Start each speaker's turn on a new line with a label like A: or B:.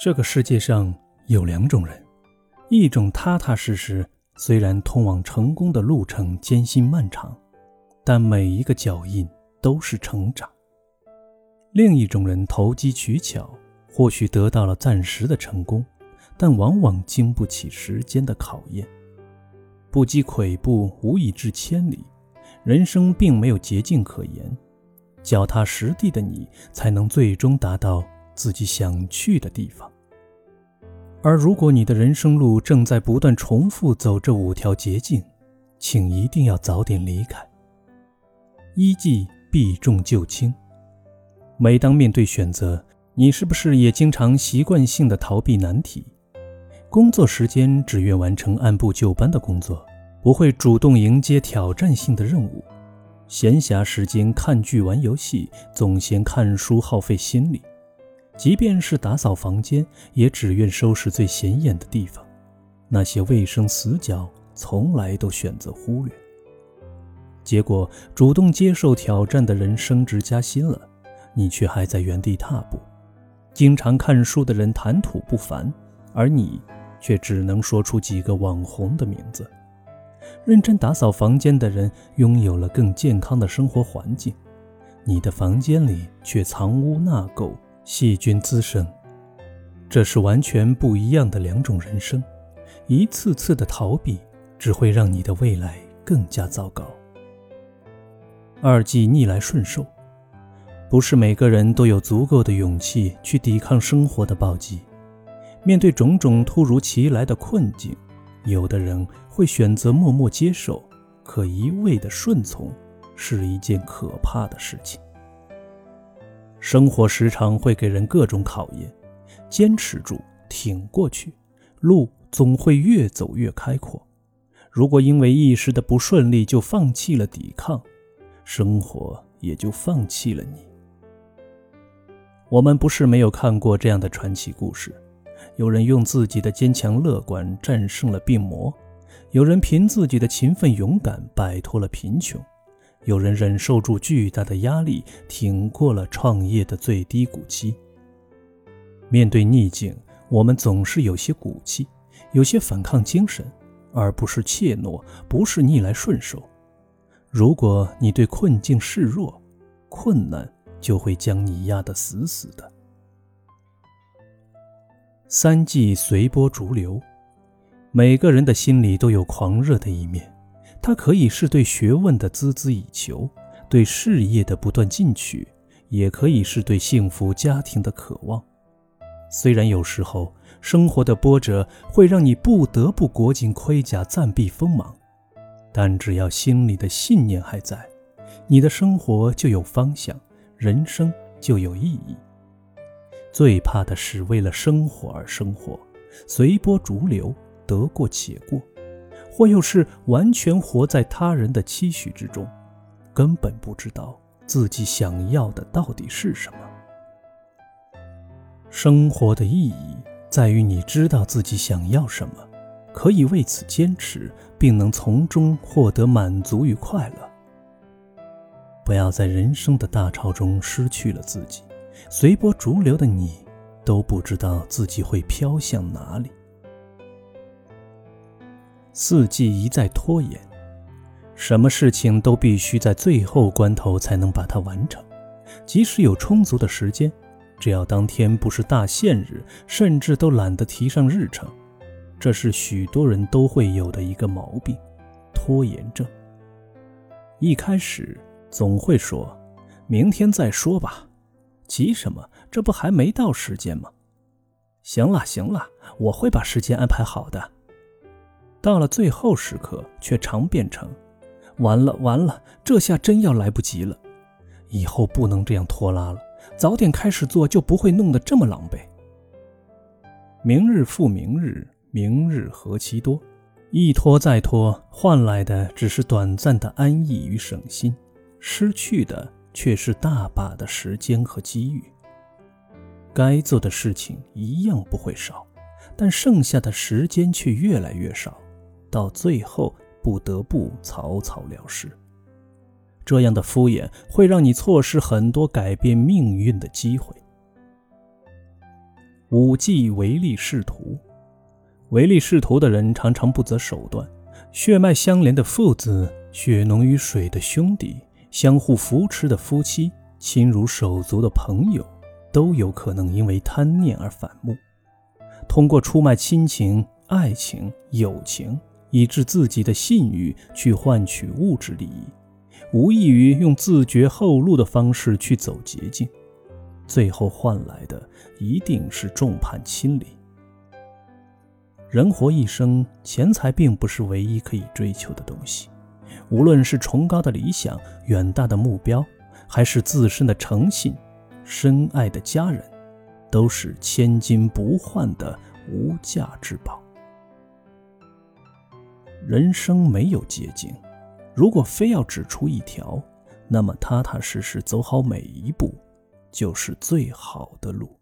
A: 这个世界上有两种人，一种踏踏实实，虽然通往成功的路程艰辛漫长，但每一个脚印都是成长；另一种人投机取巧，或许得到了暂时的成功，但往往经不起时间的考验。不积跬步，无以至千里。人生并没有捷径可言，脚踏实地的你，才能最终达到自己想去的地方。而如果你的人生路正在不断重复走这五条捷径，请一定要早点离开。一计避重就轻。每当面对选择，你是不是也经常习惯性的逃避难题？工作时间只愿完成按部就班的工作，不会主动迎接挑战性的任务。闲暇时间看剧玩游戏，总嫌看书耗费心力。即便是打扫房间，也只愿收拾最显眼的地方，那些卫生死角从来都选择忽略。结果，主动接受挑战的人升职加薪了，你却还在原地踏步；经常看书的人谈吐不凡，而你却只能说出几个网红的名字；认真打扫房间的人拥有了更健康的生活环境，你的房间里却藏污纳垢。细菌滋生，这是完全不一样的两种人生。一次次的逃避，只会让你的未来更加糟糕。二计逆来顺受，不是每个人都有足够的勇气去抵抗生活的暴击。面对种种突如其来的困境，有的人会选择默默接受，可一味的顺从是一件可怕的事情。生活时常会给人各种考验，坚持住，挺过去，路总会越走越开阔。如果因为一时的不顺利就放弃了抵抗，生活也就放弃了你。我们不是没有看过这样的传奇故事：有人用自己的坚强乐观战胜了病魔，有人凭自己的勤奋勇敢摆脱了贫穷。有人忍受住巨大的压力，挺过了创业的最低谷期。面对逆境，我们总是有些骨气，有些反抗精神，而不是怯懦，不是逆来顺受。如果你对困境示弱，困难就会将你压得死死的。三季随波逐流，每个人的心里都有狂热的一面。它可以是对学问的孜孜以求，对事业的不断进取，也可以是对幸福家庭的渴望。虽然有时候生活的波折会让你不得不裹紧盔甲暂避锋芒，但只要心里的信念还在，你的生活就有方向，人生就有意义。最怕的是为了生活而生活，随波逐流，得过且过。或又是完全活在他人的期许之中，根本不知道自己想要的到底是什么。生活的意义在于你知道自己想要什么，可以为此坚持，并能从中获得满足与快乐。不要在人生的大潮中失去了自己，随波逐流的你都不知道自己会飘向哪里。四季一再拖延，什么事情都必须在最后关头才能把它完成。即使有充足的时间，只要当天不是大限日，甚至都懒得提上日程。这是许多人都会有的一个毛病——拖延症。一开始总会说：“明天再说吧，急什么？这不还没到时间吗？”行了行了，我会把时间安排好的。到了最后时刻，却常变成：完了完了，这下真要来不及了。以后不能这样拖拉了，早点开始做，就不会弄得这么狼狈。明日复明日，明日何其多，一拖再拖，换来的只是短暂的安逸与省心，失去的却是大把的时间和机遇。该做的事情一样不会少，但剩下的时间却越来越少。到最后不得不草草了事。这样的敷衍会让你错失很多改变命运的机会。五忌唯利是图，唯利是图的人常常不择手段。血脉相连的父子，血浓于水的兄弟，相互扶持的夫妻，亲如手足的朋友，都有可能因为贪念而反目，通过出卖亲情、爱情、友情，以致自己的信誉去换取物质利益。无异于用自绝后路的方式去走捷径，最后换来的一定是众叛亲离。人活一生，钱财并不是唯一可以追求的东西。无论是崇高的理想、远大的目标，还是自身的诚信、深爱的家人，都是千金不换的无价之宝。人生没有捷径。如果非要指出一条，那么踏踏实实走好每一步，就是最好的路。